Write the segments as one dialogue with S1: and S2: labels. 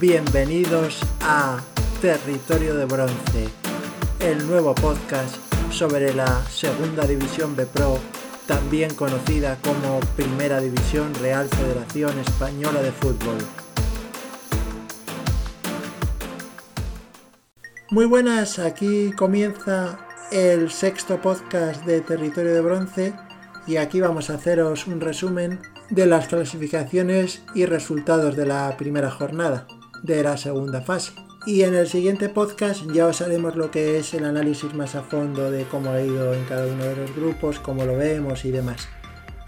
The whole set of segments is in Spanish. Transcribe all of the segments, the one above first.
S1: Bienvenidos a Territorio de Bronce, el nuevo podcast sobre la Segunda División B Pro, también conocida como Primera División Real Federación Española de Fútbol. Muy buenas, aquí comienza el sexto podcast de Territorio de Bronce y aquí vamos a haceros un resumen de las clasificaciones y resultados de la primera jornada de la segunda fase. Y en el siguiente podcast ya os haremos lo que es el análisis más a fondo de cómo ha ido en cada uno de los grupos, cómo lo vemos y demás.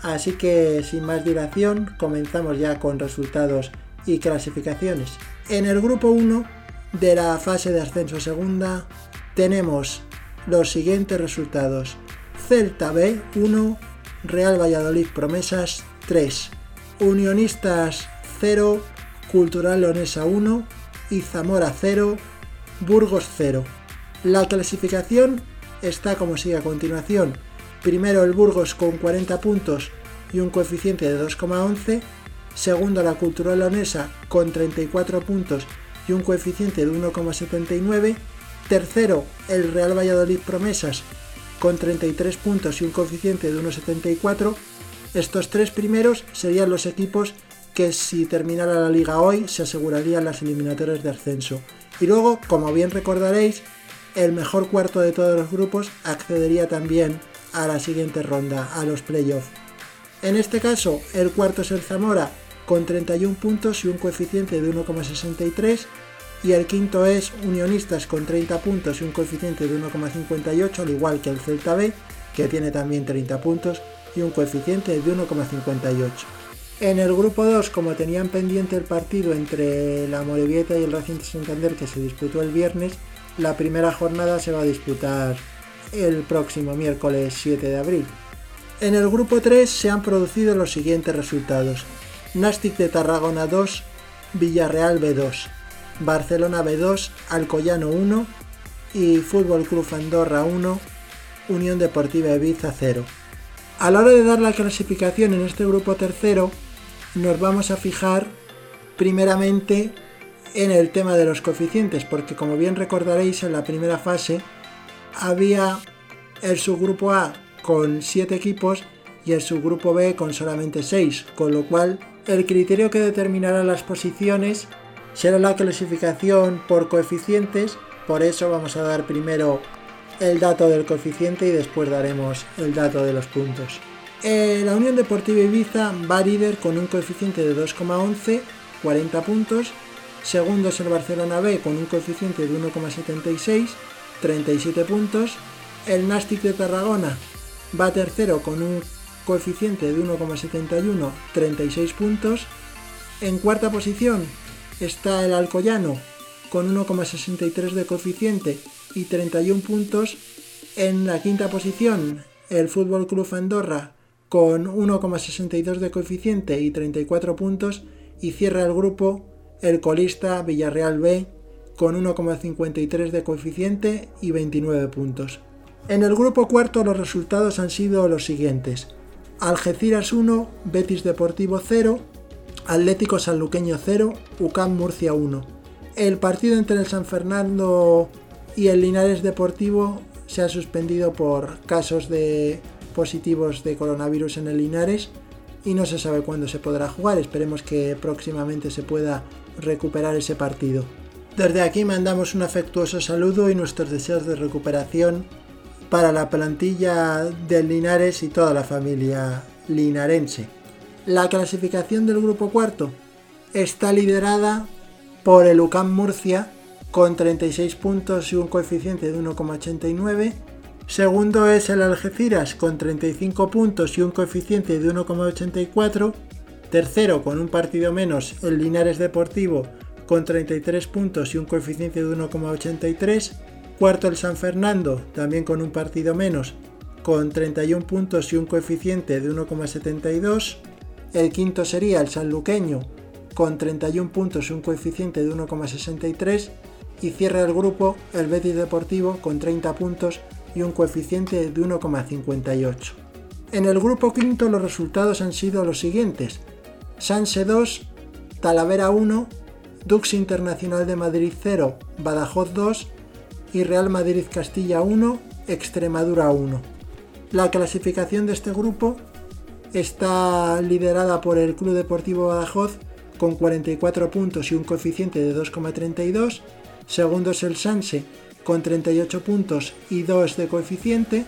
S1: Así que sin más dilación, comenzamos ya con resultados y clasificaciones. En el grupo 1 de la fase de ascenso segunda tenemos los siguientes resultados. Celta B 1, Real Valladolid Promesas 3, Unionistas 0, Cultural Leonesa 1 y Zamora 0, Burgos 0. La clasificación está como sigue a continuación. Primero el Burgos con 40 puntos y un coeficiente de 2,11. Segundo la Cultural Leonesa con 34 puntos y un coeficiente de 1,79. Tercero el Real Valladolid Promesas con 33 puntos y un coeficiente de 1,74. Estos tres primeros serían los equipos que si terminara la liga hoy se asegurarían las eliminatorias de ascenso. Y luego, como bien recordaréis, el mejor cuarto de todos los grupos accedería también a la siguiente ronda, a los playoffs. En este caso, el cuarto es el Zamora con 31 puntos y un coeficiente de 1,63 y el quinto es Unionistas con 30 puntos y un coeficiente de 1,58 al igual que el Celta B que tiene también 30 puntos y un coeficiente de 1,58. En el grupo 2, como tenían pendiente el partido entre la Morevieta y el Racing de Santander que se disputó el viernes, la primera jornada se va a disputar el próximo miércoles 7 de abril. En el grupo 3 se han producido los siguientes resultados. Nastic de Tarragona 2, Villarreal B2, Barcelona B2, Alcoyano 1 y Fútbol Club Andorra 1, Unión Deportiva Ibiza 0. A la hora de dar la clasificación en este grupo tercero, nos vamos a fijar primeramente en el tema de los coeficientes, porque como bien recordaréis en la primera fase había el subgrupo A con 7 equipos y el subgrupo B con solamente 6, con lo cual el criterio que determinará las posiciones será la clasificación por coeficientes, por eso vamos a dar primero el dato del coeficiente y después daremos el dato de los puntos. Eh, la Unión Deportiva Ibiza va líder con un coeficiente de 2,11, 40 puntos. Segundo es el Barcelona B con un coeficiente de 1,76, 37 puntos. El Nastic de Tarragona va tercero con un coeficiente de 1,71, 36 puntos. En cuarta posición está el Alcoyano con 1,63 de coeficiente y 31 puntos. En la quinta posición el Fútbol Club Andorra con 1,62 de coeficiente y 34 puntos y cierra el grupo el colista Villarreal B con 1,53 de coeficiente y 29 puntos. En el grupo cuarto los resultados han sido los siguientes. Algeciras 1, Betis Deportivo 0, Atlético Sanluqueño 0, UCAM Murcia 1. El partido entre el San Fernando y el Linares Deportivo se ha suspendido por casos de positivos de coronavirus en el Linares y no se sabe cuándo se podrá jugar. Esperemos que próximamente se pueda recuperar ese partido. Desde aquí mandamos un afectuoso saludo y nuestros deseos de recuperación para la plantilla del Linares y toda la familia linarense. La clasificación del grupo cuarto está liderada por el UCAM Murcia con 36 puntos y un coeficiente de 1,89 Segundo es el Algeciras con 35 puntos y un coeficiente de 1,84. Tercero, con un partido menos, el Linares Deportivo con 33 puntos y un coeficiente de 1,83. Cuarto, el San Fernando, también con un partido menos, con 31 puntos y un coeficiente de 1,72. El quinto sería el Sanluqueño, con 31 puntos y un coeficiente de 1,63. Y cierra el grupo el Betis Deportivo con 30 puntos y un coeficiente de 1,58. En el grupo quinto los resultados han sido los siguientes. Sanse 2, Talavera 1 Dux Internacional de Madrid 0, Badajoz 2 y Real Madrid Castilla 1, Extremadura 1. La clasificación de este grupo está liderada por el Club Deportivo Badajoz con 44 puntos y un coeficiente de 2,32. Segundo es el Sanse con 38 puntos y 2 de coeficiente.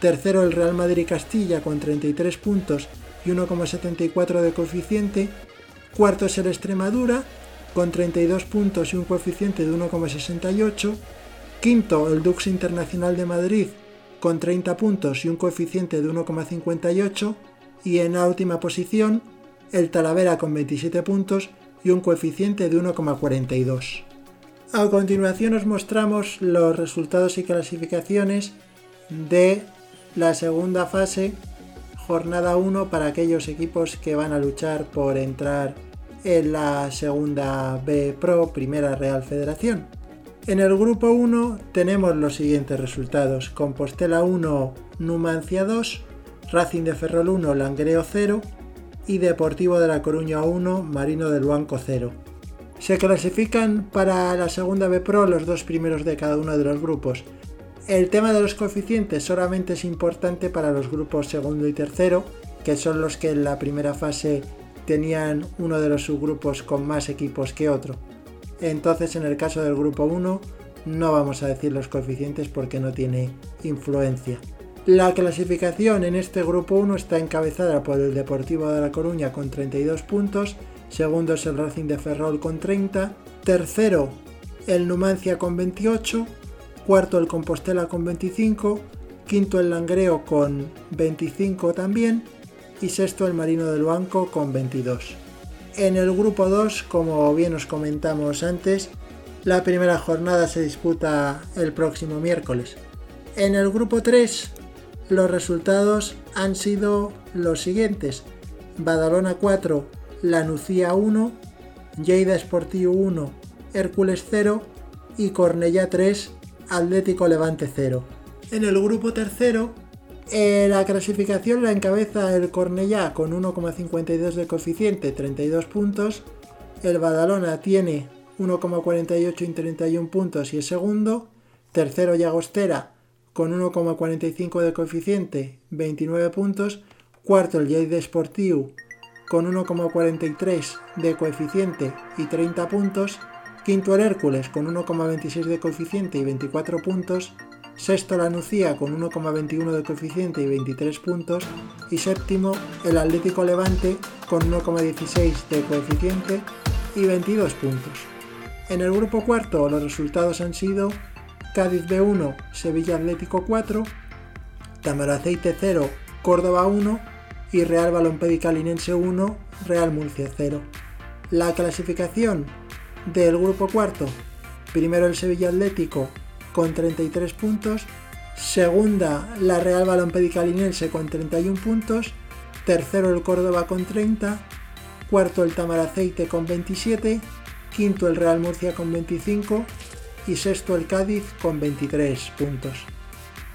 S1: Tercero el Real Madrid Castilla con 33 puntos y 1,74 de coeficiente. Cuarto es el Extremadura con 32 puntos y un coeficiente de 1,68. Quinto el Dux Internacional de Madrid con 30 puntos y un coeficiente de 1,58. Y en la última posición el Talavera con 27 puntos y un coeficiente de 1,42. A continuación os mostramos los resultados y clasificaciones de la segunda fase, jornada 1 para aquellos equipos que van a luchar por entrar en la segunda B Pro, Primera Real Federación. En el grupo 1 tenemos los siguientes resultados. Compostela 1, Numancia 2, Racing de Ferrol 1, Langreo 0 y Deportivo de La Coruña 1, Marino del Banco 0. Se clasifican para la segunda B Pro los dos primeros de cada uno de los grupos. El tema de los coeficientes solamente es importante para los grupos segundo y tercero, que son los que en la primera fase tenían uno de los subgrupos con más equipos que otro. Entonces en el caso del grupo 1 no vamos a decir los coeficientes porque no tiene influencia. La clasificación en este grupo 1 está encabezada por el Deportivo de La Coruña con 32 puntos, segundo es el Racing de Ferrol con 30, tercero el Numancia con 28, cuarto el Compostela con 25, quinto el Langreo con 25 también y sexto el Marino del Banco con 22. En el grupo 2, como bien os comentamos antes, la primera jornada se disputa el próximo miércoles. En el grupo 3, los resultados han sido los siguientes. Badalona 4, Lanucía 1, Lleida Sportivo 1, Hércules 0 y Cornellá 3, Atlético Levante 0. En el grupo tercero, eh, la clasificación la encabeza el Cornellá con 1,52 de coeficiente, 32 puntos. El Badalona tiene 1,48 y 31 puntos y es segundo. Tercero Llagostera con 1,45 de coeficiente, 29 puntos. Cuarto el Lleida Sportiu con 1,43 de coeficiente y 30 puntos. Quinto el Hércules con 1,26 de coeficiente y 24 puntos. Sexto la Nucía con 1,21 de coeficiente y 23 puntos. Y séptimo el Atlético Levante con 1,16 de coeficiente y 22 puntos. En el grupo cuarto los resultados han sido Cádiz B1, Sevilla Atlético 4, Tamaraceite 0, Córdoba 1 y Real Linense 1, Real Murcia 0. La clasificación del grupo cuarto, primero el Sevilla Atlético con 33 puntos, segunda la Real Linense con 31 puntos, tercero el Córdoba con 30, cuarto el Tamaraceite con 27, quinto el Real Murcia con 25 y sexto el Cádiz con 23 puntos.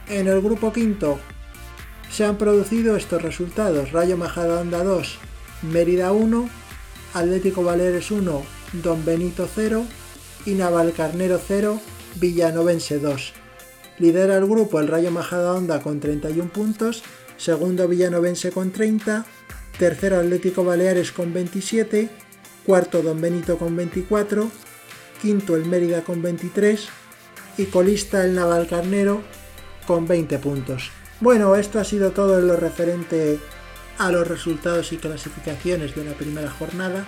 S1: En el grupo quinto se han producido estos resultados: Rayo Majadahonda 2, Mérida 1, Atlético Baleares 1, Don Benito 0 y Navalcarnero 0, Villanovense 2. Lidera el grupo el Rayo Majadahonda con 31 puntos, segundo Villanovense con 30, tercero Atlético Baleares con 27, cuarto Don Benito con 24, quinto el Mérida con 23 y colista el Navalcarnero con 20 puntos. Bueno, esto ha sido todo en lo referente a los resultados y clasificaciones de la primera jornada.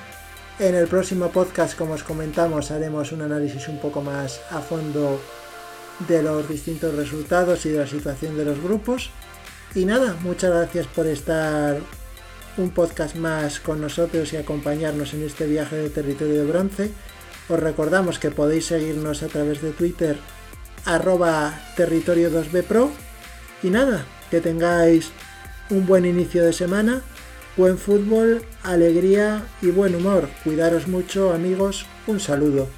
S1: En el próximo podcast, como os comentamos, haremos un análisis un poco más a fondo de los distintos resultados y de la situación de los grupos. Y nada, muchas gracias por estar un podcast más con nosotros y acompañarnos en este viaje de territorio de bronce. Os recordamos que podéis seguirnos a través de Twitter arroba territorio 2B Pro. Y nada, que tengáis un buen inicio de semana Buen fútbol, alegría y buen humor. Cuidaros mucho amigos. Un saludo.